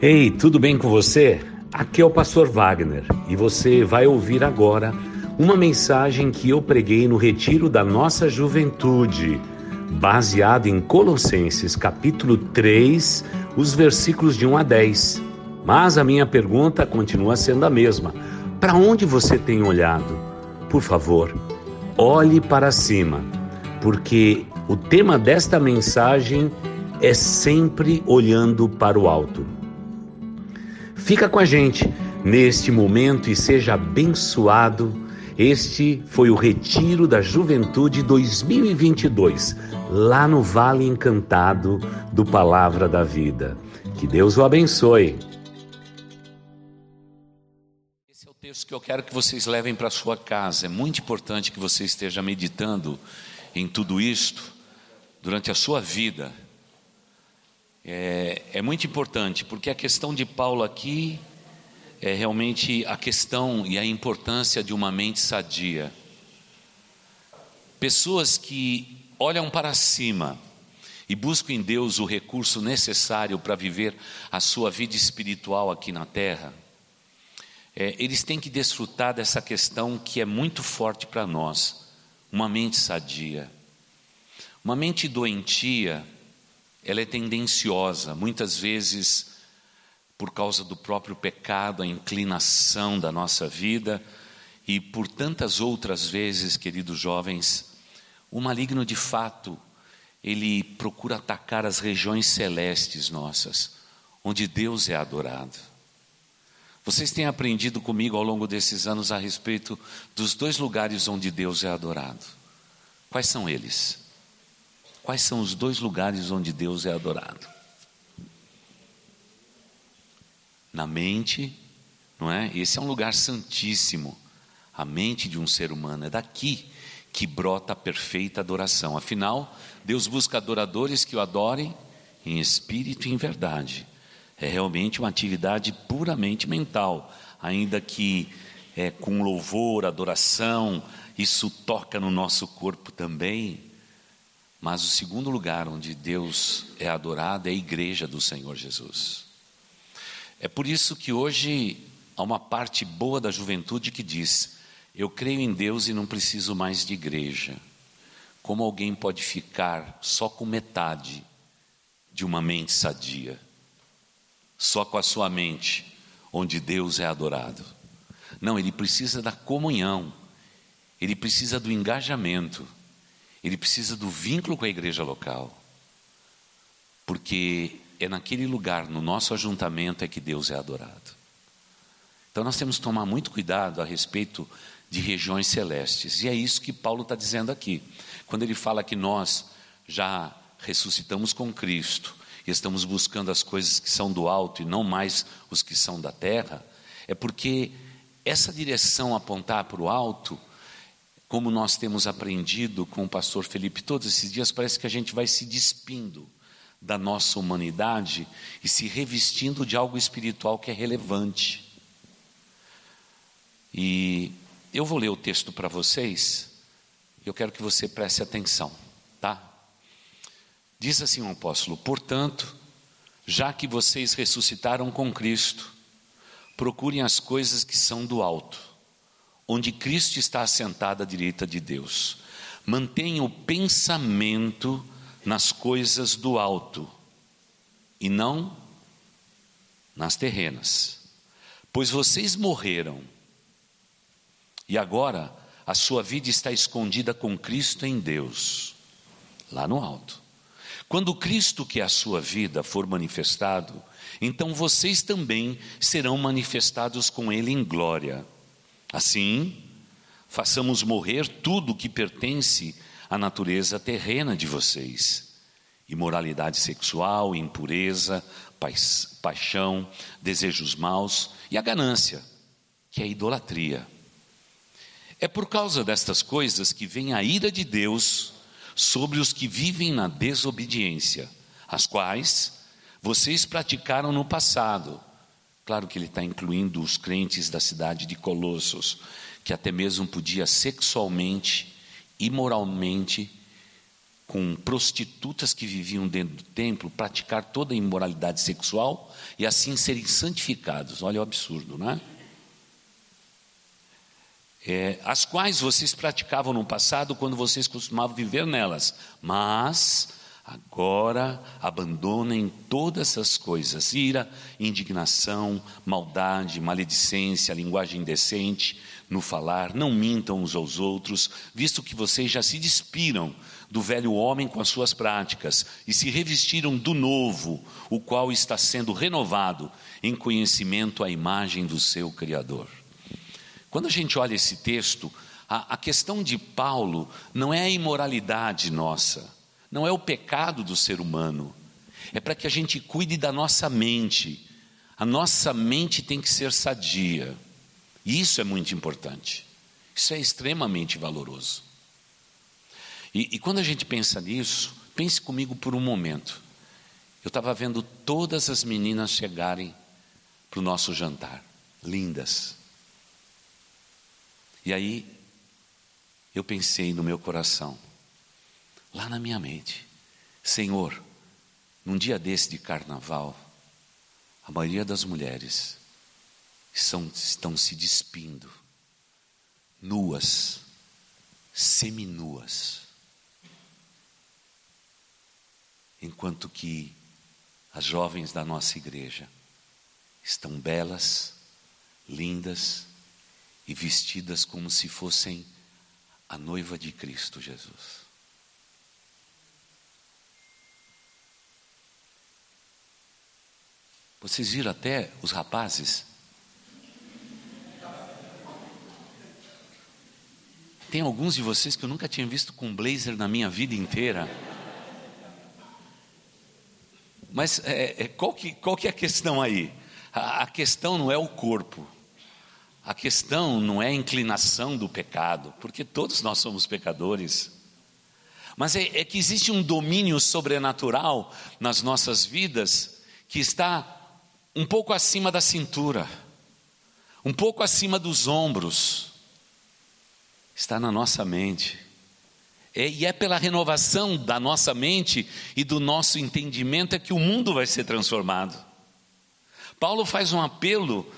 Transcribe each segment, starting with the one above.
Ei, tudo bem com você? Aqui é o Pastor Wagner e você vai ouvir agora uma mensagem que eu preguei no retiro da nossa juventude, baseado em Colossenses capítulo 3, os versículos de 1 a 10. Mas a minha pergunta continua sendo a mesma: para onde você tem olhado? Por favor, olhe para cima, porque o tema desta mensagem é sempre olhando para o alto. Fica com a gente neste momento e seja abençoado. Este foi o Retiro da Juventude 2022, lá no Vale Encantado do Palavra da Vida. Que Deus o abençoe. Esse é o texto que eu quero que vocês levem para sua casa. É muito importante que você esteja meditando em tudo isto durante a sua vida é, é muito importante, porque a questão de Paulo aqui é realmente a questão e a importância de uma mente sadia. Pessoas que olham para cima e buscam em Deus o recurso necessário para viver a sua vida espiritual aqui na terra, é, eles têm que desfrutar dessa questão que é muito forte para nós: uma mente sadia. Uma mente doentia ela é tendenciosa, muitas vezes por causa do próprio pecado, a inclinação da nossa vida e por tantas outras vezes, queridos jovens, o maligno de fato, ele procura atacar as regiões celestes nossas, onde Deus é adorado. Vocês têm aprendido comigo ao longo desses anos a respeito dos dois lugares onde Deus é adorado. Quais são eles? Quais são os dois lugares onde Deus é adorado? Na mente, não é? Esse é um lugar santíssimo. A mente de um ser humano é daqui que brota a perfeita adoração. Afinal, Deus busca adoradores que o adorem em espírito e em verdade. É realmente uma atividade puramente mental, ainda que é, com louvor, adoração, isso toca no nosso corpo também. Mas o segundo lugar onde Deus é adorado é a igreja do Senhor Jesus. É por isso que hoje há uma parte boa da juventude que diz: Eu creio em Deus e não preciso mais de igreja. Como alguém pode ficar só com metade de uma mente sadia? Só com a sua mente, onde Deus é adorado. Não, ele precisa da comunhão, ele precisa do engajamento ele precisa do vínculo com a igreja local. Porque é naquele lugar, no nosso ajuntamento, é que Deus é adorado. Então nós temos que tomar muito cuidado a respeito de regiões celestes. E é isso que Paulo está dizendo aqui. Quando ele fala que nós já ressuscitamos com Cristo e estamos buscando as coisas que são do alto e não mais os que são da terra, é porque essa direção apontar para o alto como nós temos aprendido com o pastor Felipe todos esses dias, parece que a gente vai se despindo da nossa humanidade e se revestindo de algo espiritual que é relevante. E eu vou ler o texto para vocês, eu quero que você preste atenção, tá? Diz assim o apóstolo: Portanto, já que vocês ressuscitaram com Cristo, procurem as coisas que são do alto onde Cristo está assentado à direita de Deus. Mantenha o pensamento nas coisas do alto e não nas terrenas, pois vocês morreram e agora a sua vida está escondida com Cristo em Deus, lá no alto. Quando Cristo, que é a sua vida, for manifestado, então vocês também serão manifestados com Ele em glória. Assim, façamos morrer tudo que pertence à natureza terrena de vocês: imoralidade sexual, impureza, paixão, desejos maus e a ganância, que é a idolatria. É por causa destas coisas que vem a ira de Deus sobre os que vivem na desobediência, as quais vocês praticaram no passado Claro que ele está incluindo os crentes da cidade de Colossos, que até mesmo podia sexualmente, imoralmente, com prostitutas que viviam dentro do templo, praticar toda a imoralidade sexual e assim serem santificados. Olha o absurdo, não é? é? as quais vocês praticavam no passado quando vocês costumavam viver nelas, mas agora abandonem todas essas coisas: ira, indignação, maldade, maledicência, linguagem indecente no falar, não mintam uns aos outros, visto que vocês já se despiram do velho homem com as suas práticas e se revestiram do novo, o qual está sendo renovado em conhecimento à imagem do seu Criador. Quando a gente olha esse texto, a, a questão de Paulo não é a imoralidade nossa, não é o pecado do ser humano, é para que a gente cuide da nossa mente. A nossa mente tem que ser sadia. E isso é muito importante. Isso é extremamente valoroso. E, e quando a gente pensa nisso, pense comigo por um momento. Eu estava vendo todas as meninas chegarem para o nosso jantar, lindas. E aí, eu pensei no meu coração, lá na minha mente, Senhor, num dia desse de carnaval, a maioria das mulheres estão, estão se despindo, nuas, seminuas. enquanto que as jovens da nossa igreja estão belas, lindas e vestidas como se fossem a noiva de Cristo Jesus. Vocês viram até os rapazes? Tem alguns de vocês que eu nunca tinha visto com blazer na minha vida inteira. Mas é, é, qual, que, qual que é a questão aí? A, a questão não é o corpo. A questão não é a inclinação do pecado, porque todos nós somos pecadores. Mas é, é, que existe um domínio sobrenatural nas nossas vidas que está um pouco acima da cintura, um pouco acima dos ombros, está na nossa mente. É, e é pela renovação da nossa mente e do nosso entendimento é que o mundo vai ser transformado. Paulo faz um apelo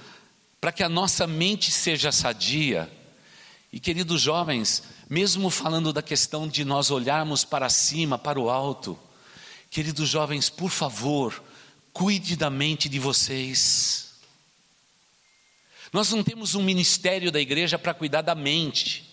para que a nossa mente seja sadia. E queridos jovens, mesmo falando da questão de nós olharmos para cima, para o alto, queridos jovens, por favor, cuide da mente de vocês. Nós não temos um ministério da igreja para cuidar da mente.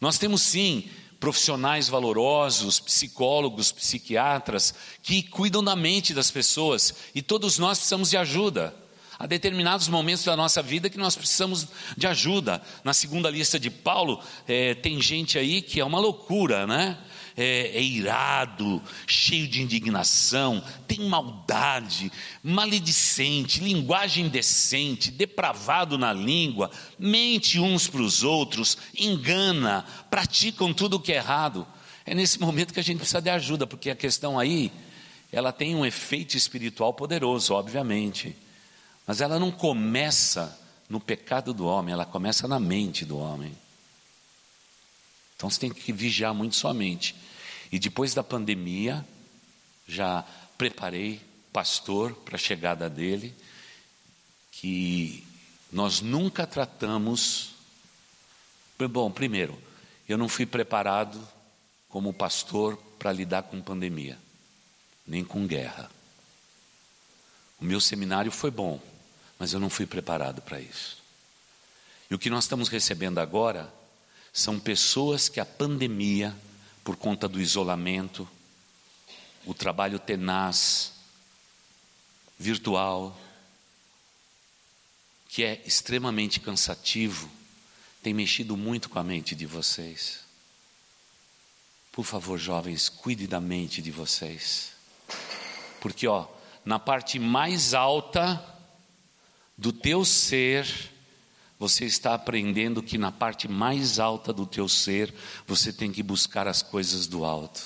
Nós temos sim profissionais valorosos, psicólogos, psiquiatras, que cuidam da mente das pessoas e todos nós precisamos de ajuda. Há determinados momentos da nossa vida que nós precisamos de ajuda. Na segunda lista de Paulo, é, tem gente aí que é uma loucura, né? É, é irado, cheio de indignação, tem maldade, maledicente, linguagem indecente, depravado na língua, mente uns para os outros, engana, praticam tudo o que é errado. É nesse momento que a gente precisa de ajuda, porque a questão aí, ela tem um efeito espiritual poderoso, obviamente, mas ela não começa no pecado do homem, ela começa na mente do homem. Então você tem que vigiar muito sua mente. E depois da pandemia, já preparei pastor para a chegada dele, que nós nunca tratamos. Bom, primeiro, eu não fui preparado como pastor para lidar com pandemia, nem com guerra. O meu seminário foi bom, mas eu não fui preparado para isso. E o que nós estamos recebendo agora são pessoas que a pandemia por conta do isolamento, o trabalho tenaz, virtual, que é extremamente cansativo, tem mexido muito com a mente de vocês. Por favor, jovens, cuide da mente de vocês. Porque, ó, na parte mais alta do teu ser, você está aprendendo que na parte mais alta do teu ser, você tem que buscar as coisas do alto.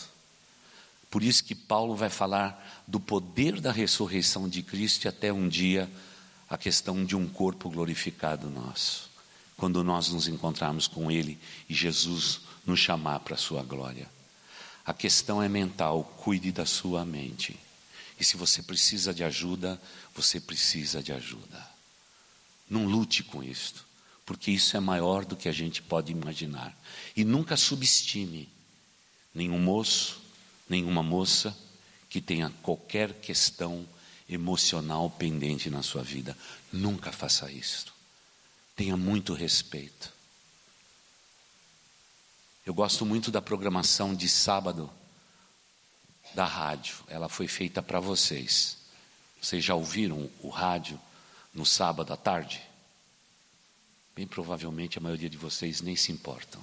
Por isso que Paulo vai falar do poder da ressurreição de Cristo e até um dia a questão de um corpo glorificado nosso. Quando nós nos encontrarmos com Ele e Jesus nos chamar para a sua glória. A questão é mental, cuide da sua mente. E se você precisa de ajuda, você precisa de ajuda. Não lute com isso, porque isso é maior do que a gente pode imaginar. E nunca subestime nenhum moço, nenhuma moça que tenha qualquer questão emocional pendente na sua vida. Nunca faça isso. Tenha muito respeito. Eu gosto muito da programação de sábado da rádio. Ela foi feita para vocês. Vocês já ouviram o rádio no sábado à tarde? Bem provavelmente a maioria de vocês nem se importam.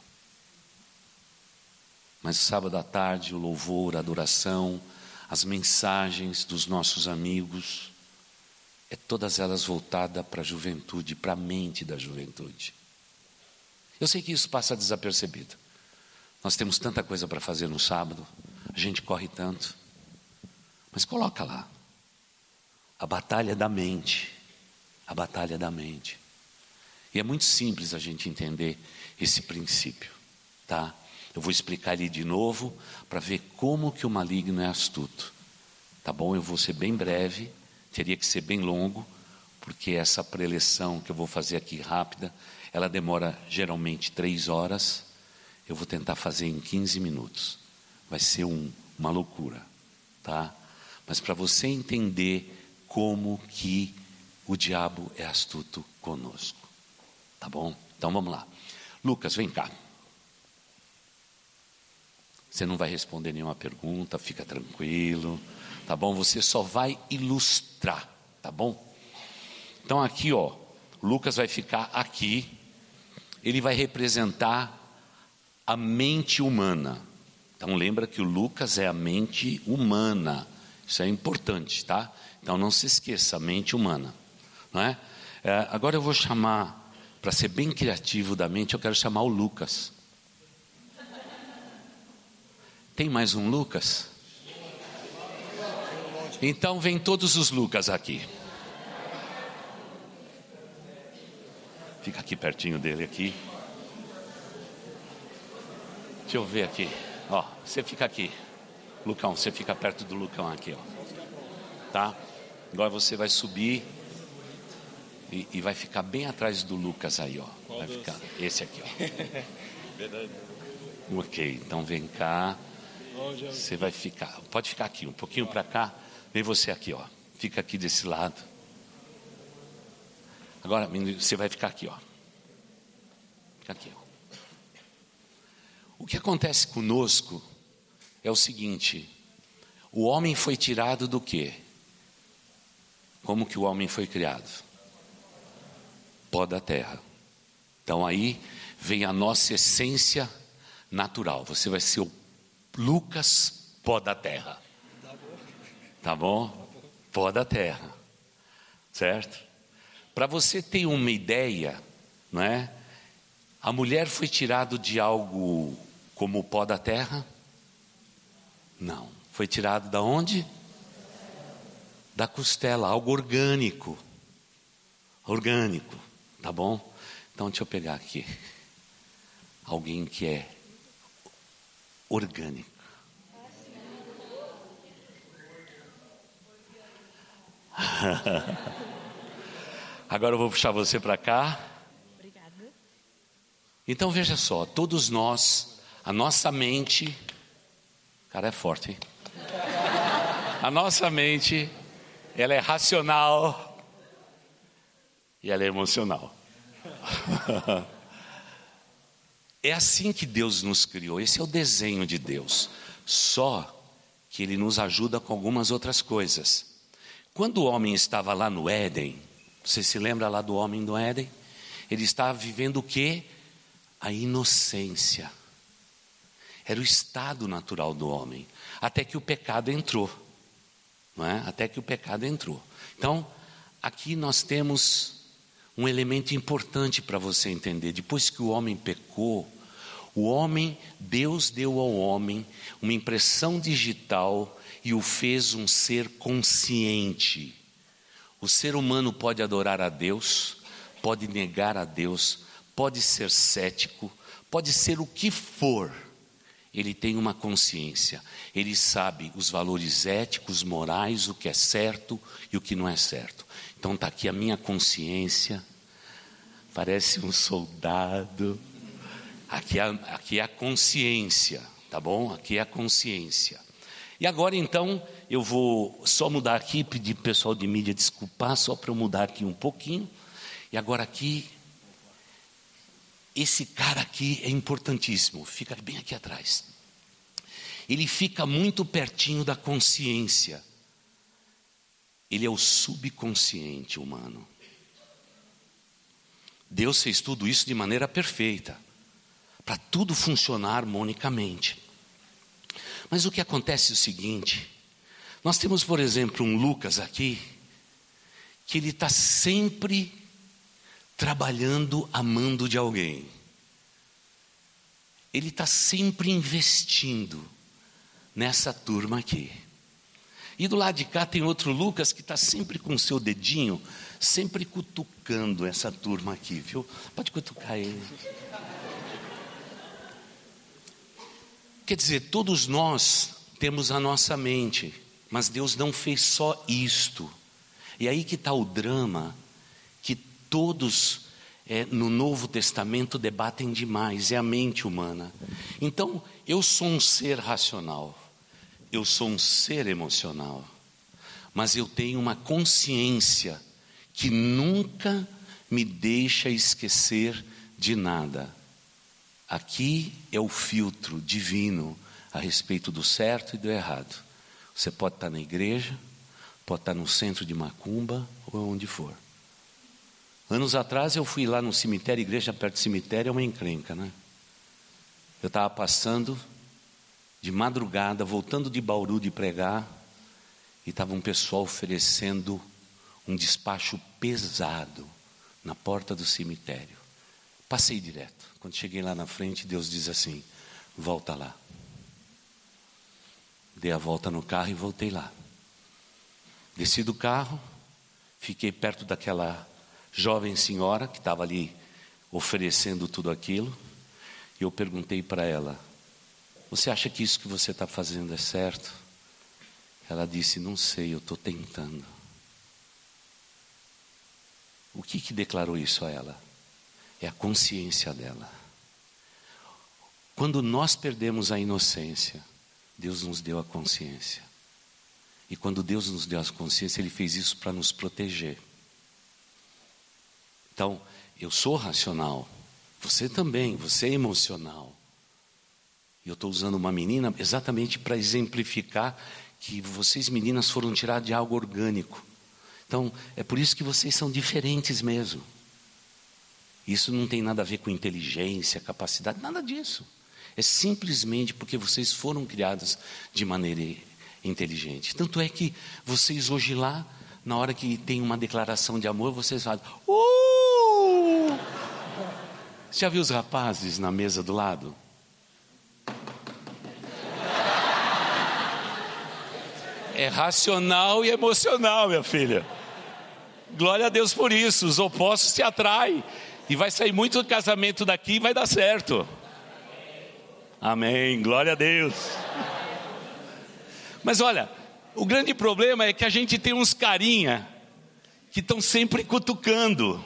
Mas sábado à tarde, o louvor, a adoração, as mensagens dos nossos amigos, é todas elas voltadas para a juventude, para a mente da juventude. Eu sei que isso passa desapercebido. Nós temos tanta coisa para fazer no sábado, a gente corre tanto. Mas coloca lá. A batalha da mente. A batalha da mente. E é muito simples a gente entender esse princípio, tá? Eu vou explicar ali de novo para ver como que o maligno é astuto. Tá bom? Eu vou ser bem breve, teria que ser bem longo, porque essa preleção que eu vou fazer aqui rápida, ela demora geralmente três horas. Eu vou tentar fazer em 15 minutos. Vai ser um, uma loucura, tá? Mas para você entender como que o diabo é astuto conosco. Tá bom? Então vamos lá. Lucas, vem cá. Você não vai responder nenhuma pergunta, fica tranquilo, tá bom? Você só vai ilustrar, tá bom? Então aqui, ó, Lucas vai ficar aqui. Ele vai representar a mente humana. Então lembra que o Lucas é a mente humana. Isso é importante, tá? Então não se esqueça, a mente humana, não é? é agora eu vou chamar, para ser bem criativo da mente, eu quero chamar o Lucas. Tem mais um Lucas? Então vem todos os Lucas aqui. Fica aqui pertinho dele aqui. Deixa eu ver aqui. Ó, você fica aqui. Lucão, você fica perto do Lucão aqui, ó. Tá? Agora você vai subir e, e vai ficar bem atrás do Lucas aí, ó. Vai ficar esse aqui, ó. Verdade. Ok, então vem cá. Você vai ficar, pode ficar aqui, um pouquinho para cá. Vem você aqui, ó. Fica aqui desse lado. Agora, você vai ficar aqui, ó. Fica aqui, ó. O que acontece conosco é o seguinte: o homem foi tirado do quê? Como que o homem foi criado? Pó da terra. Então aí vem a nossa essência natural. Você vai ser o Lucas, pó da terra. Tá bom? Pó da terra. Certo? Para você ter uma ideia, não é? A mulher foi tirado de algo como o pó da terra? Não. Foi tirado da onde? Da costela, algo orgânico. Orgânico, tá bom? Então deixa eu pegar aqui. Alguém que é orgânico. Agora eu vou puxar você para cá. Obrigada. Então veja só, todos nós, a nossa mente, cara é forte, hein? A nossa mente, ela é racional e ela é emocional. É assim que Deus nos criou, esse é o desenho de Deus. Só que Ele nos ajuda com algumas outras coisas. Quando o homem estava lá no Éden, você se lembra lá do homem do Éden? Ele estava vivendo o que? A inocência. Era o estado natural do homem, até que o pecado entrou. Não é? Até que o pecado entrou. Então, aqui nós temos um elemento importante para você entender. Depois que o homem pecou, o homem, Deus deu ao homem uma impressão digital e o fez um ser consciente. O ser humano pode adorar a Deus, pode negar a Deus, pode ser cético, pode ser o que for. ele tem uma consciência, ele sabe os valores éticos, morais, o que é certo e o que não é certo. Então está aqui a minha consciência, parece um soldado. Aqui é, aqui é a consciência, tá bom? Aqui é a consciência. E agora então eu vou só mudar aqui, pedir pessoal de mídia desculpar, só para eu mudar aqui um pouquinho. E agora aqui esse cara aqui é importantíssimo, fica bem aqui atrás. Ele fica muito pertinho da consciência. Ele é o subconsciente humano. Deus fez tudo isso de maneira perfeita, para tudo funcionar harmonicamente. Mas o que acontece é o seguinte: nós temos, por exemplo, um Lucas aqui, que ele está sempre trabalhando amando de alguém. Ele está sempre investindo nessa turma aqui. E do lado de cá tem outro Lucas que está sempre com o seu dedinho, sempre cutucando essa turma aqui, viu? Pode cutucar ele. Quer dizer, todos nós temos a nossa mente, mas Deus não fez só isto. E aí que está o drama todos é, no Novo Testamento debatem demais, é a mente humana. Então, eu sou um ser racional, eu sou um ser emocional, mas eu tenho uma consciência que nunca me deixa esquecer de nada. Aqui é o filtro divino a respeito do certo e do errado. Você pode estar na igreja, pode estar no centro de macumba ou onde for. Anos atrás eu fui lá no cemitério, igreja perto do cemitério é uma encrenca, né? Eu estava passando de madrugada, voltando de Bauru de pregar, e estava um pessoal oferecendo um despacho pesado na porta do cemitério. Passei direto. Quando cheguei lá na frente, Deus diz assim: volta lá. Dei a volta no carro e voltei lá. Desci do carro, fiquei perto daquela jovem senhora que estava ali oferecendo tudo aquilo, e eu perguntei para ela: Você acha que isso que você está fazendo é certo? Ela disse: Não sei, eu estou tentando. O que, que declarou isso a ela? É a consciência dela. Quando nós perdemos a inocência, Deus nos deu a consciência. E quando Deus nos deu a consciência, Ele fez isso para nos proteger. Então, eu sou racional, você também, você é emocional. E eu estou usando uma menina exatamente para exemplificar que vocês meninas foram tiradas de algo orgânico. Então, é por isso que vocês são diferentes mesmo. Isso não tem nada a ver com inteligência, capacidade, nada disso. É simplesmente porque vocês foram criadas de maneira inteligente. Tanto é que vocês hoje lá, na hora que tem uma declaração de amor, vocês falam, uh! Já viu os rapazes na mesa do lado? É racional e emocional, minha filha. Glória a Deus por isso. Os opostos se atraem. E vai sair muito casamento daqui e vai dar certo. Amém. Glória a Deus. Mas olha, o grande problema é que a gente tem uns carinha que estão sempre cutucando.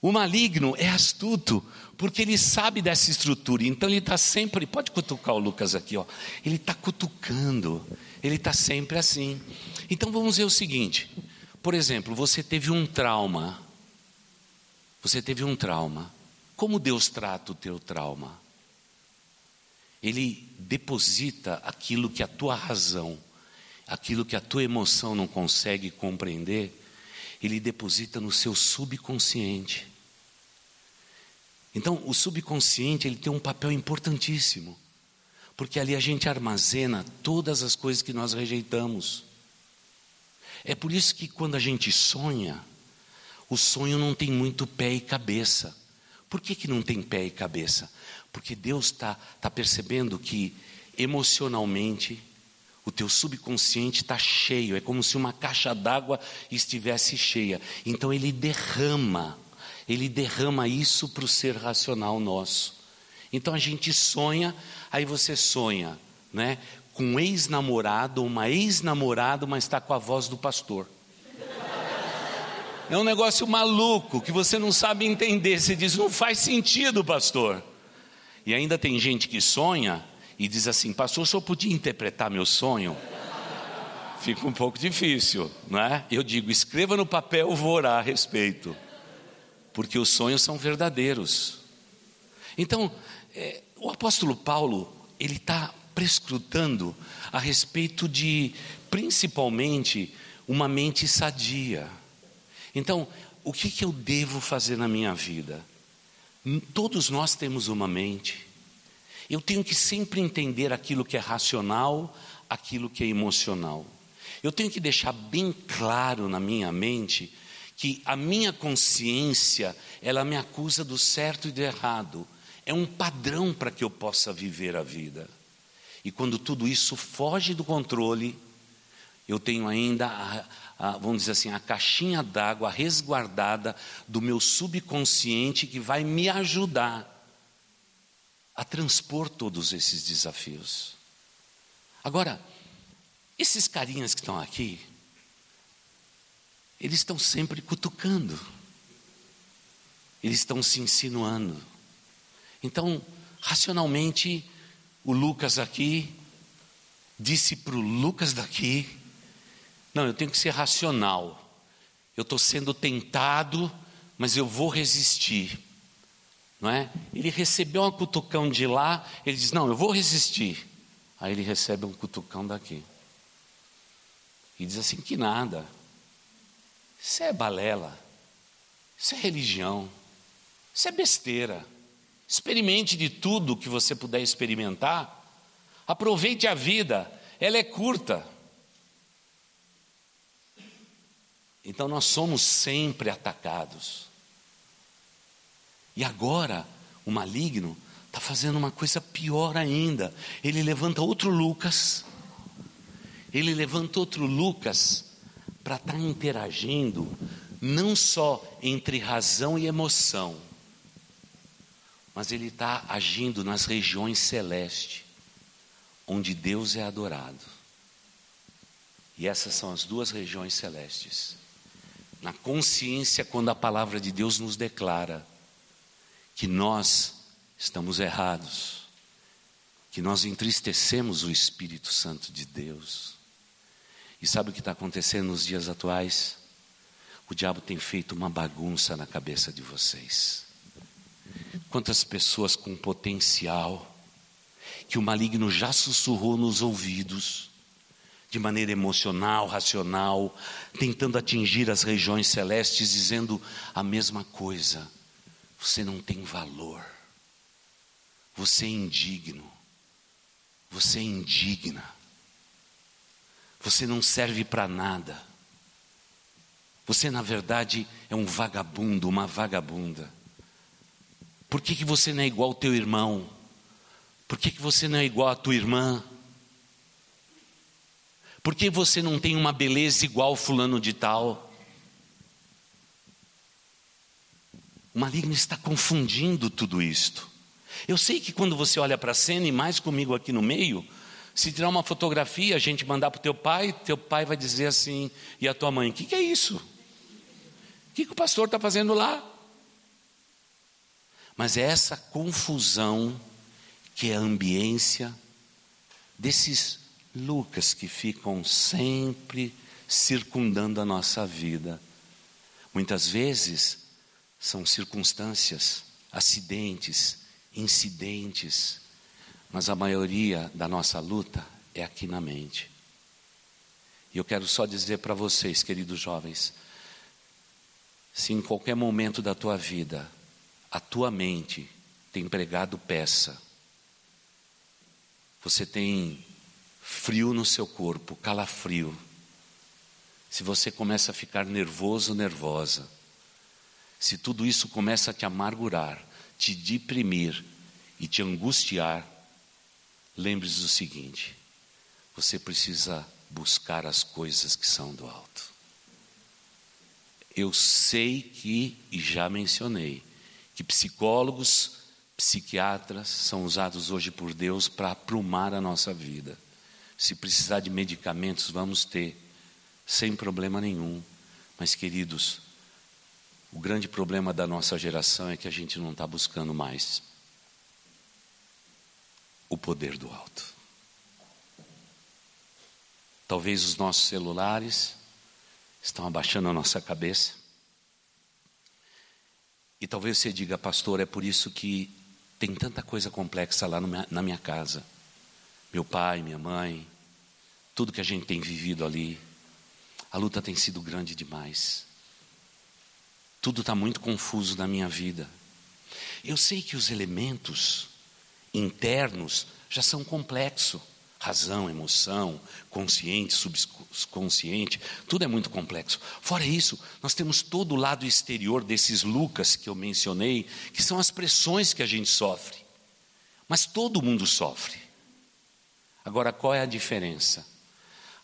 O maligno é astuto, porque ele sabe dessa estrutura, então ele está sempre, pode cutucar o Lucas aqui, ó, ele está cutucando, ele está sempre assim. Então vamos ver o seguinte: por exemplo, você teve um trauma, você teve um trauma, como Deus trata o teu trauma? Ele deposita aquilo que a tua razão, aquilo que a tua emoção não consegue compreender, ele deposita no seu subconsciente. Então, o subconsciente ele tem um papel importantíssimo, porque ali a gente armazena todas as coisas que nós rejeitamos. É por isso que quando a gente sonha, o sonho não tem muito pé e cabeça. Por que, que não tem pé e cabeça? Porque Deus está tá percebendo que emocionalmente o teu subconsciente está cheio, é como se uma caixa d'água estivesse cheia. Então ele derrama, ele derrama isso para o ser racional nosso. Então a gente sonha, aí você sonha, né? Com um ex-namorado uma ex-namorada, mas está com a voz do pastor. É um negócio maluco que você não sabe entender. Você diz, não faz sentido, pastor. E ainda tem gente que sonha e diz assim: Pastor, o senhor podia interpretar meu sonho? Fica um pouco difícil, não é? Eu digo: escreva no papel, vou orar a respeito, porque os sonhos são verdadeiros. Então, é, o apóstolo Paulo, ele está prescrutando a respeito de, principalmente, uma mente sadia. Então, o que, que eu devo fazer na minha vida? Todos nós temos uma mente. Eu tenho que sempre entender aquilo que é racional, aquilo que é emocional. Eu tenho que deixar bem claro na minha mente que a minha consciência, ela me acusa do certo e do errado. É um padrão para que eu possa viver a vida. E quando tudo isso foge do controle, eu tenho ainda a, a, vamos dizer assim, a caixinha d'água resguardada do meu subconsciente que vai me ajudar a transpor todos esses desafios. Agora, esses carinhas que estão aqui, eles estão sempre cutucando, eles estão se insinuando. Então, racionalmente, o Lucas aqui disse para o Lucas daqui: não, eu tenho que ser racional. Eu estou sendo tentado, mas eu vou resistir. Não é? Ele recebeu um cutucão de lá, ele diz: Não, eu vou resistir. Aí ele recebe um cutucão daqui. E diz assim: Que nada. Isso é balela. Isso é religião. Isso é besteira. Experimente de tudo que você puder experimentar. Aproveite a vida, ela é curta. Então nós somos sempre atacados. E agora, o maligno está fazendo uma coisa pior ainda. Ele levanta outro Lucas. Ele levanta outro Lucas para estar tá interagindo, não só entre razão e emoção, mas ele está agindo nas regiões celestes, onde Deus é adorado. E essas são as duas regiões celestes na consciência quando a palavra de Deus nos declara que nós estamos errados, que nós entristecemos o Espírito Santo de Deus. E sabe o que está acontecendo nos dias atuais? O diabo tem feito uma bagunça na cabeça de vocês. Quantas pessoas com potencial que o maligno já sussurrou nos ouvidos, de maneira emocional, racional, tentando atingir as regiões celestes, dizendo a mesma coisa. Você não tem valor, você é indigno, você é indigna, você não serve para nada, você na verdade é um vagabundo, uma vagabunda. Por que, que você não é igual ao teu irmão? Por que, que você não é igual à tua irmã? Por que você não tem uma beleza igual fulano de tal? O maligno está confundindo tudo isto. Eu sei que quando você olha para a cena, e mais comigo aqui no meio, se tirar uma fotografia, a gente mandar para o teu pai, teu pai vai dizer assim, e a tua mãe, o que, que é isso? O que, que o pastor está fazendo lá? Mas é essa confusão que é a ambiência desses Lucas que ficam sempre circundando a nossa vida. Muitas vezes são circunstâncias, acidentes, incidentes, mas a maioria da nossa luta é aqui na mente. E eu quero só dizer para vocês, queridos jovens, se em qualquer momento da tua vida a tua mente tem pregado peça, você tem frio no seu corpo, calafrio. Se você começa a ficar nervoso, nervosa, se tudo isso começa a te amargurar, te deprimir e te angustiar, lembre-se do seguinte: você precisa buscar as coisas que são do alto. Eu sei que, e já mencionei, que psicólogos psiquiatras são usados hoje por Deus para aprumar a nossa vida. Se precisar de medicamentos, vamos ter, sem problema nenhum. Mas, queridos, o grande problema da nossa geração é que a gente não está buscando mais o poder do alto. Talvez os nossos celulares estão abaixando a nossa cabeça. E talvez você diga, pastor, é por isso que tem tanta coisa complexa lá na minha casa. Meu pai, minha mãe, tudo que a gente tem vivido ali. A luta tem sido grande demais. Tudo está muito confuso na minha vida. Eu sei que os elementos internos já são complexos. Razão, emoção, consciente, subconsciente, tudo é muito complexo. Fora isso, nós temos todo o lado exterior desses Lucas que eu mencionei, que são as pressões que a gente sofre. Mas todo mundo sofre. Agora, qual é a diferença?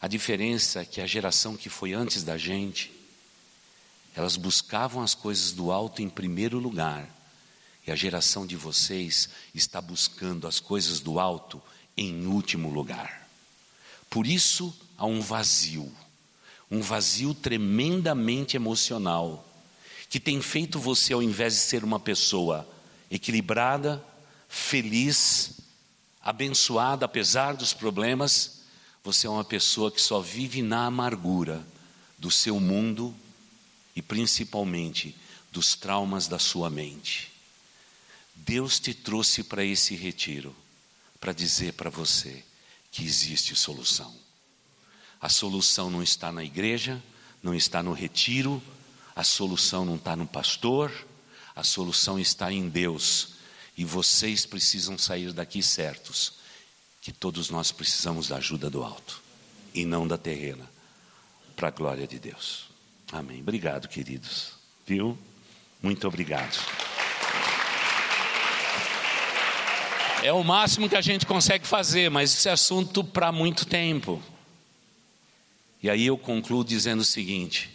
A diferença é que a geração que foi antes da gente, elas buscavam as coisas do alto em primeiro lugar e a geração de vocês está buscando as coisas do alto em último lugar. Por isso há um vazio, um vazio tremendamente emocional, que tem feito você, ao invés de ser uma pessoa equilibrada, feliz, abençoada, apesar dos problemas, você é uma pessoa que só vive na amargura do seu mundo e principalmente dos traumas da sua mente. Deus te trouxe para esse retiro para dizer para você que existe solução. A solução não está na igreja, não está no retiro, a solução não está no pastor, a solução está em Deus. E vocês precisam sair daqui certos que todos nós precisamos da ajuda do alto e não da terrena, para a glória de Deus. Amém. Obrigado, queridos. Viu? Muito obrigado. É o máximo que a gente consegue fazer, mas esse é assunto para muito tempo. E aí eu concluo dizendo o seguinte: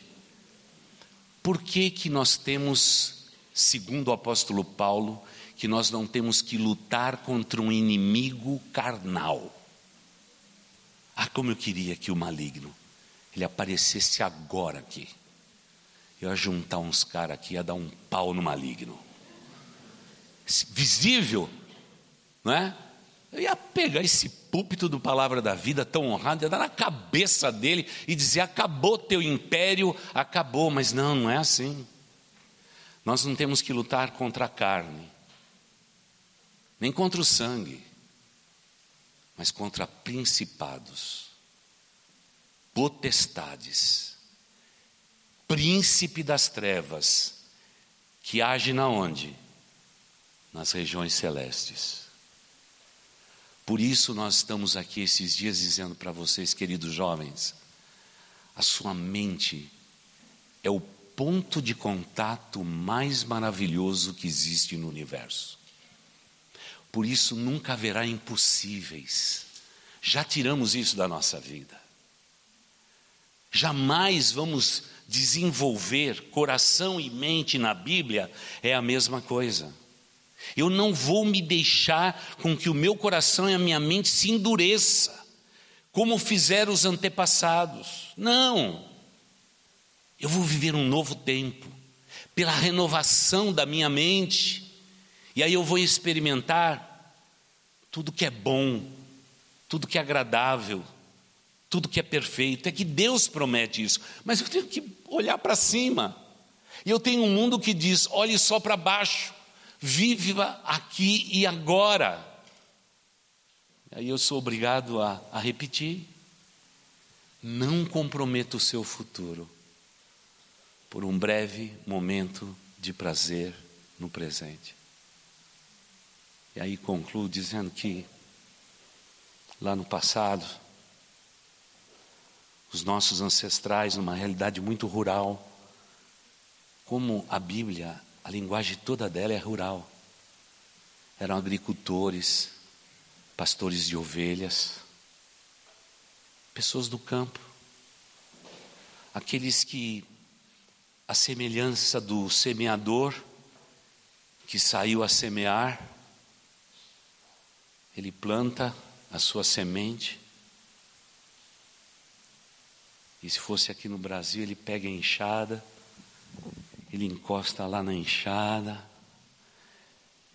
por que que nós temos, segundo o apóstolo Paulo, que nós não temos que lutar contra um inimigo carnal? Ah, como eu queria que o maligno ele aparecesse agora aqui. Eu ia juntar uns caras aqui, ia dar um pau no maligno. Visível, não é? Eu ia pegar esse púlpito do Palavra da Vida tão honrado, ia dar na cabeça dele e dizer: acabou teu império, acabou. Mas não, não é assim. Nós não temos que lutar contra a carne, nem contra o sangue, mas contra principados, potestades, príncipe das trevas, que age na onde? Nas regiões celestes. Por isso nós estamos aqui esses dias dizendo para vocês, queridos jovens, a sua mente é o ponto de contato mais maravilhoso que existe no universo. Por isso nunca haverá impossíveis. Já tiramos isso da nossa vida. Jamais vamos desenvolver coração e mente na Bíblia, é a mesma coisa. Eu não vou me deixar com que o meu coração e a minha mente se endureça, como fizeram os antepassados. Não. Eu vou viver um novo tempo, pela renovação da minha mente. E aí eu vou experimentar tudo que é bom, tudo que é agradável, tudo que é perfeito. É que Deus promete isso, mas eu tenho que olhar para cima. E eu tenho um mundo que diz: olhe só para baixo. Viva aqui e agora. Aí eu sou obrigado a, a repetir. Não comprometa o seu futuro por um breve momento de prazer no presente. E aí concluo dizendo que, lá no passado, os nossos ancestrais, numa realidade muito rural, como a Bíblia a linguagem toda dela é rural. Eram agricultores, pastores de ovelhas, pessoas do campo, aqueles que, a semelhança do semeador, que saiu a semear, ele planta a sua semente. E se fosse aqui no Brasil, ele pega a enxada, ele encosta lá na enxada,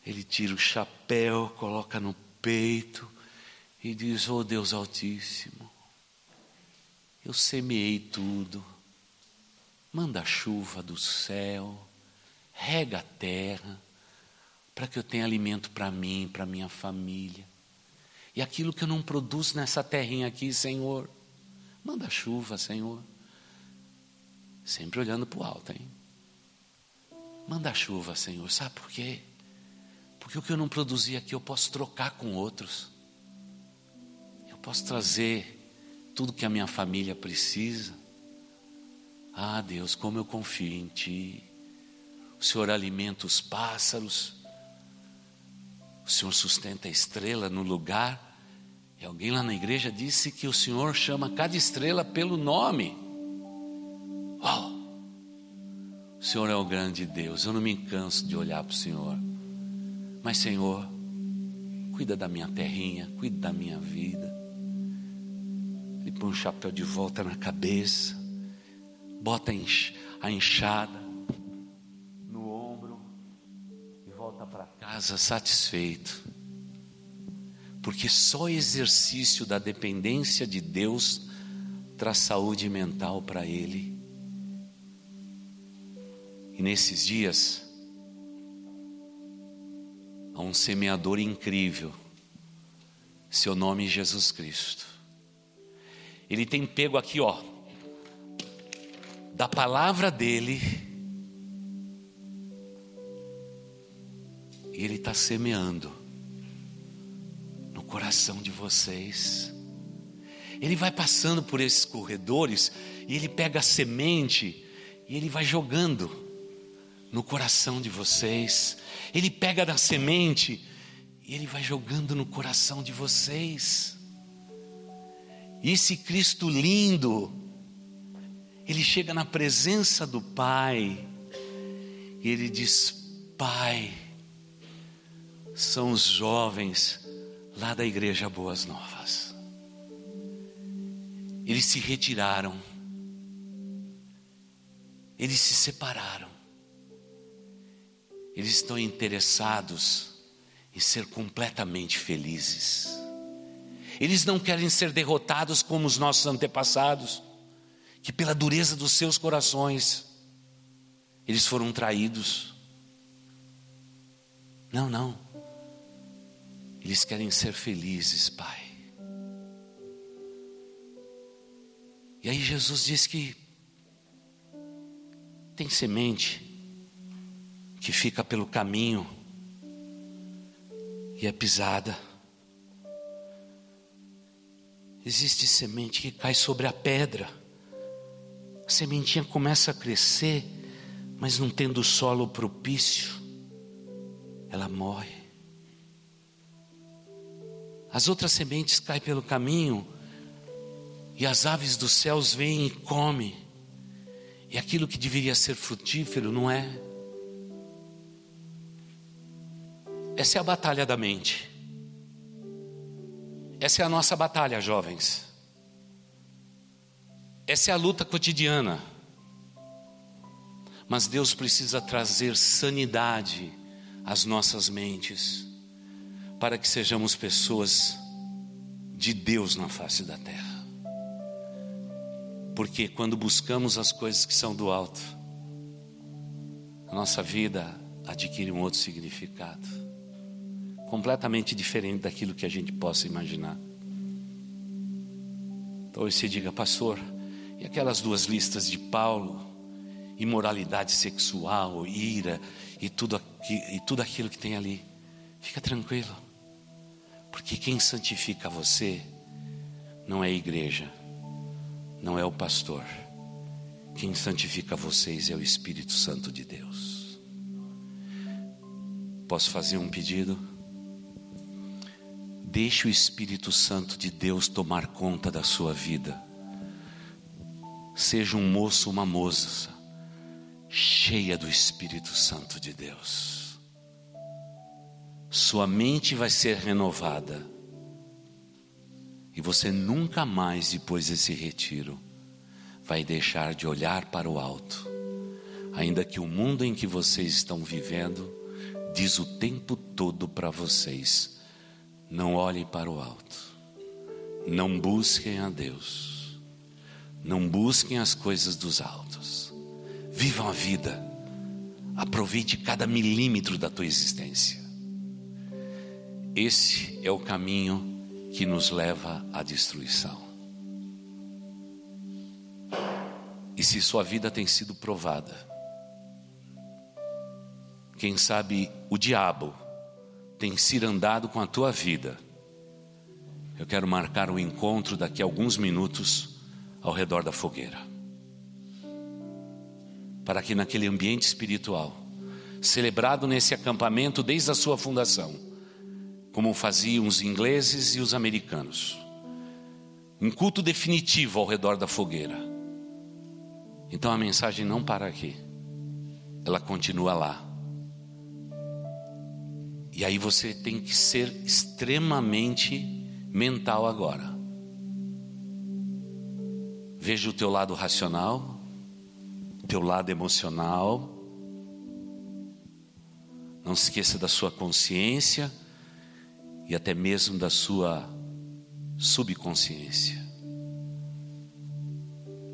ele tira o chapéu, coloca no peito e diz: Oh Deus Altíssimo, eu semeei tudo, manda chuva do céu, rega a terra, para que eu tenha alimento para mim, para minha família. E aquilo que eu não produzo nessa terrinha aqui, Senhor, manda chuva, Senhor. Sempre olhando para o alto, hein? Manda chuva, Senhor. Sabe por quê? Porque o que eu não produzi aqui eu posso trocar com outros. Eu posso trazer tudo que a minha família precisa. Ah, Deus, como eu confio em Ti. O Senhor alimenta os pássaros. O Senhor sustenta a estrela no lugar. E alguém lá na igreja disse que o Senhor chama cada estrela pelo nome. Oh, o Senhor é o grande Deus. Eu não me canso de olhar para o Senhor. Mas, Senhor, cuida da minha terrinha, cuida da minha vida. Ele põe um chapéu de volta na cabeça, bota a enxada no ombro e volta para casa satisfeito. Porque só exercício da dependência de Deus traz saúde mental para ele. E nesses dias, a um semeador incrível, seu nome é Jesus Cristo. Ele tem pego aqui, ó, da palavra dele, e ele está semeando no coração de vocês. Ele vai passando por esses corredores e ele pega a semente e ele vai jogando no coração de vocês. Ele pega da semente e ele vai jogando no coração de vocês. E esse Cristo lindo, ele chega na presença do Pai e ele diz: Pai, são os jovens lá da igreja Boas Novas. Eles se retiraram, eles se separaram, eles estão interessados em ser completamente felizes. Eles não querem ser derrotados como os nossos antepassados, que pela dureza dos seus corações, eles foram traídos. Não, não. Eles querem ser felizes, Pai. E aí Jesus diz que tem semente que fica pelo caminho e é pisada. Existe semente que cai sobre a pedra. A sementinha começa a crescer, mas não tendo solo propício, ela morre. As outras sementes caem pelo caminho, e as aves dos céus vêm e comem, e aquilo que deveria ser frutífero não é. Essa é a batalha da mente. Essa é a nossa batalha, jovens. Essa é a luta cotidiana. Mas Deus precisa trazer sanidade às nossas mentes, para que sejamos pessoas de Deus na face da terra. Porque quando buscamos as coisas que são do alto, a nossa vida adquire um outro significado completamente diferente daquilo que a gente possa imaginar. Então você diga, pastor, e aquelas duas listas de Paulo, imoralidade sexual, ira e tudo, aqui, e tudo aquilo que tem ali, fica tranquilo, porque quem santifica você não é a igreja, não é o pastor, quem santifica vocês é o Espírito Santo de Deus. Posso fazer um pedido? Deixe o Espírito Santo de Deus tomar conta da sua vida. Seja um moço, uma moça, cheia do Espírito Santo de Deus. sua mente vai ser renovada. E você nunca mais, depois desse retiro, vai deixar de olhar para o alto, ainda que o mundo em que vocês estão vivendo diz o tempo todo para vocês: não olhem para o alto, não busquem a Deus, não busquem as coisas dos altos, vivam a vida, aproveite cada milímetro da tua existência. Esse é o caminho que nos leva à destruição. E se sua vida tem sido provada, quem sabe o diabo tem cirandado com a tua vida, eu quero marcar o um encontro daqui a alguns minutos ao redor da fogueira. Para que naquele ambiente espiritual, celebrado nesse acampamento desde a sua fundação, como faziam os ingleses e os americanos. Um culto definitivo ao redor da fogueira. Então a mensagem não para aqui, ela continua lá. E aí você tem que ser extremamente mental agora. Veja o teu lado racional, teu lado emocional. Não se esqueça da sua consciência e até mesmo da sua subconsciência.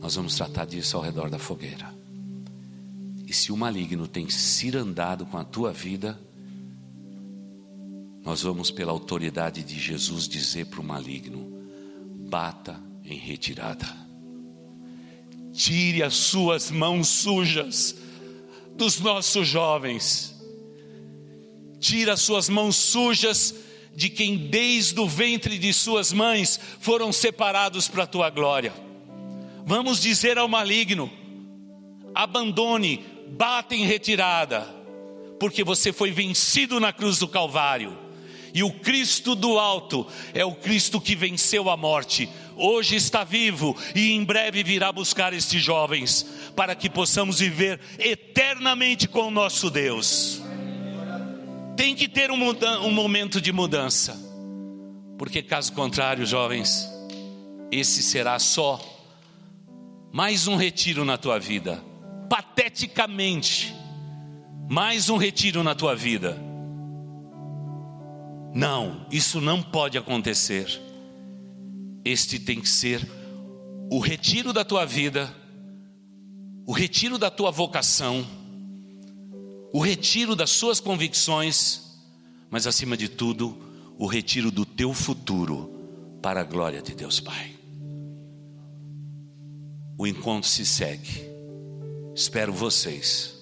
Nós vamos tratar disso ao redor da fogueira. E se o maligno tem cirandado com a tua vida, nós vamos, pela autoridade de Jesus, dizer para o maligno: bata em retirada, tire as suas mãos sujas dos nossos jovens, tire as suas mãos sujas de quem desde o ventre de suas mães foram separados para a tua glória. Vamos dizer ao maligno: abandone, bata em retirada, porque você foi vencido na cruz do Calvário. E o Cristo do alto é o Cristo que venceu a morte. Hoje está vivo e em breve virá buscar estes jovens para que possamos viver eternamente com o nosso Deus tem que ter um, um momento de mudança, porque caso contrário, jovens, esse será só mais um retiro na tua vida, pateticamente, mais um retiro na tua vida. Não, isso não pode acontecer. Este tem que ser o retiro da tua vida, o retiro da tua vocação o retiro das suas convicções, mas acima de tudo, o retiro do teu futuro para a glória de Deus Pai. O encontro se segue. Espero vocês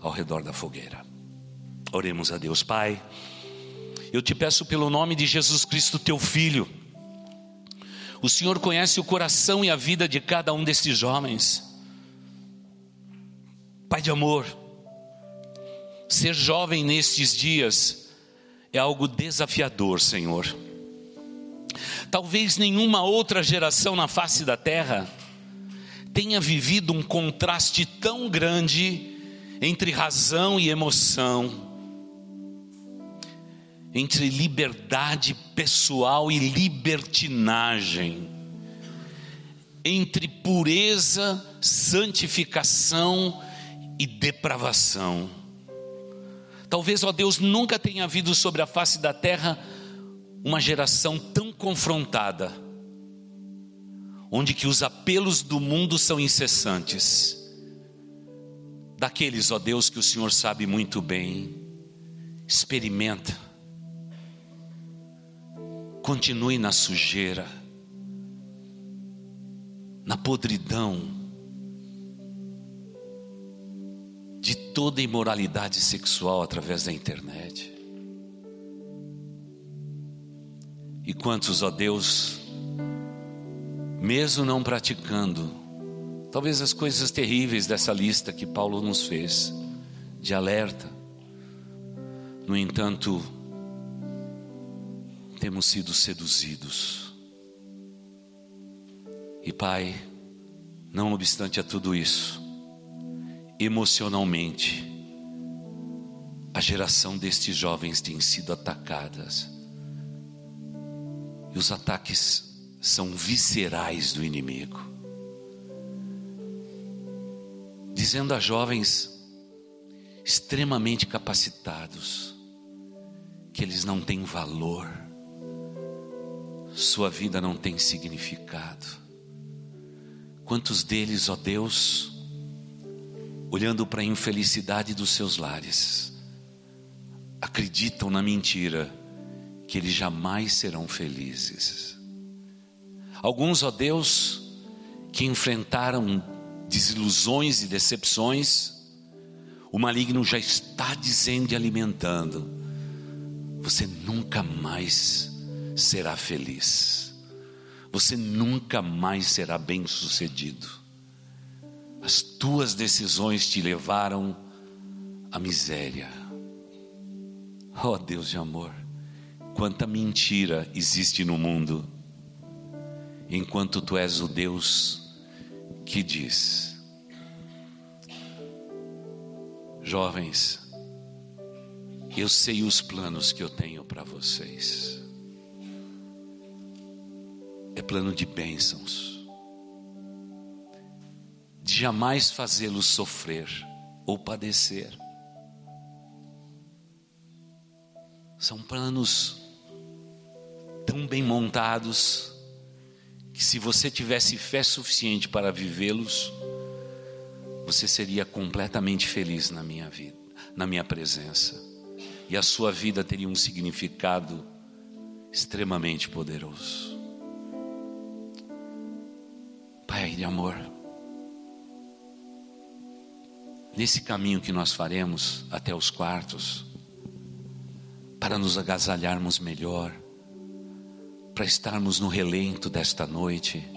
ao redor da fogueira. Oremos a Deus, Pai. Eu te peço pelo nome de Jesus Cristo, teu filho. O Senhor conhece o coração e a vida de cada um destes homens. Pai de amor, Ser jovem nestes dias é algo desafiador, Senhor. Talvez nenhuma outra geração na face da terra tenha vivido um contraste tão grande entre razão e emoção, entre liberdade pessoal e libertinagem, entre pureza, santificação e depravação. Talvez, ó Deus, nunca tenha havido sobre a face da terra uma geração tão confrontada, onde que os apelos do mundo são incessantes. Daqueles, ó Deus, que o Senhor sabe muito bem, experimenta, continue na sujeira, na podridão, de toda imoralidade sexual através da internet. E quantos, ó Deus, mesmo não praticando, talvez as coisas terríveis dessa lista que Paulo nos fez, de alerta, no entanto, temos sido seduzidos. E Pai, não obstante a tudo isso, emocionalmente, a geração destes jovens tem sido atacadas. E os ataques são viscerais do inimigo. Dizendo a jovens extremamente capacitados que eles não têm valor, sua vida não tem significado. Quantos deles, ó Deus, olhando para a infelicidade dos seus lares, acreditam na mentira que eles jamais serão felizes. Alguns, ó Deus, que enfrentaram desilusões e decepções, o maligno já está dizendo e alimentando: você nunca mais será feliz, você nunca mais será bem-sucedido. As tuas decisões te levaram à miséria. Oh Deus de amor, quanta mentira existe no mundo, enquanto tu és o Deus que diz: Jovens, eu sei os planos que eu tenho para vocês. É plano de bênçãos, de jamais fazê-los sofrer ou padecer. São planos tão bem montados que se você tivesse fé suficiente para vivê-los, você seria completamente feliz na minha vida, na minha presença. E a sua vida teria um significado extremamente poderoso. Pai de amor, nesse caminho que nós faremos até os quartos, para nos agasalharmos melhor, para estarmos no relento desta noite.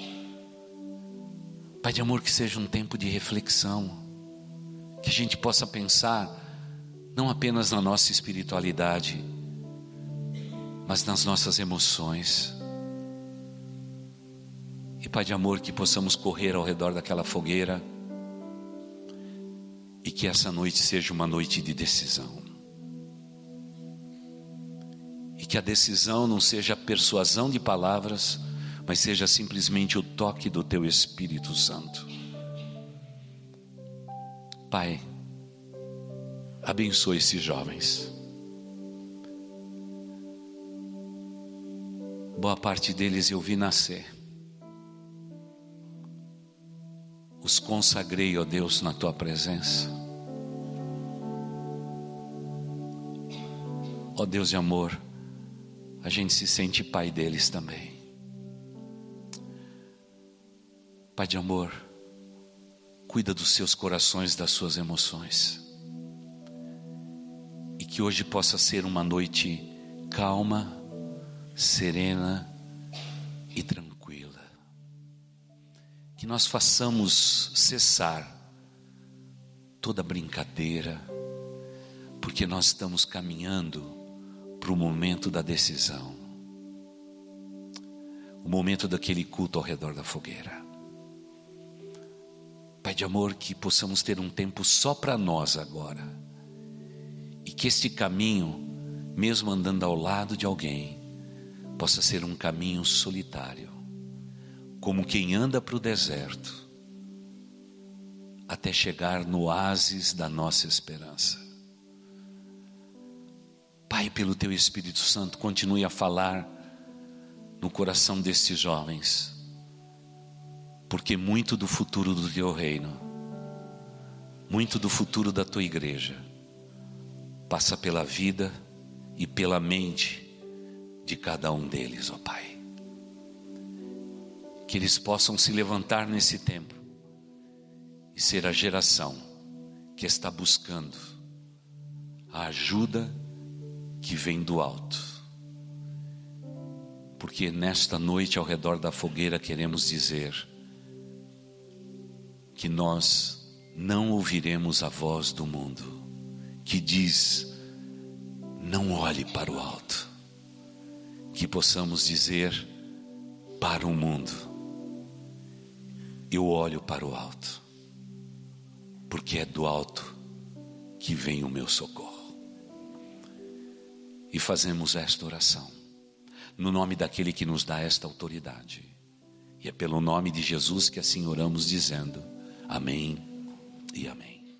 Pai de amor, que seja um tempo de reflexão, que a gente possa pensar não apenas na nossa espiritualidade, mas nas nossas emoções. E Pai de amor, que possamos correr ao redor daquela fogueira e que essa noite seja uma noite de decisão que a decisão não seja a persuasão de palavras, mas seja simplesmente o toque do teu Espírito Santo. Pai, abençoe esses jovens. Boa parte deles eu vi nascer. Os consagrei, ó Deus, na tua presença. Ó Deus de amor, a gente se sente pai deles também. Pai de amor, cuida dos seus corações, das suas emoções. E que hoje possa ser uma noite calma, serena e tranquila. Que nós façamos cessar toda brincadeira, porque nós estamos caminhando para o momento da decisão, o momento daquele culto ao redor da fogueira. Pai de amor, que possamos ter um tempo só para nós agora, e que este caminho, mesmo andando ao lado de alguém, possa ser um caminho solitário, como quem anda para o deserto, até chegar no oásis da nossa esperança. Pai, pelo teu Espírito Santo, continue a falar no coração destes jovens, porque muito do futuro do teu reino, muito do futuro da tua igreja, passa pela vida e pela mente de cada um deles, ó Pai. Que eles possam se levantar nesse tempo e ser a geração que está buscando a ajuda que vem do alto. Porque nesta noite, ao redor da fogueira, queremos dizer que nós não ouviremos a voz do mundo que diz: não olhe para o alto. Que possamos dizer para o mundo: eu olho para o alto, porque é do alto que vem o meu socorro. E fazemos esta oração, no nome daquele que nos dá esta autoridade, e é pelo nome de Jesus que assim oramos, dizendo: Amém e Amém.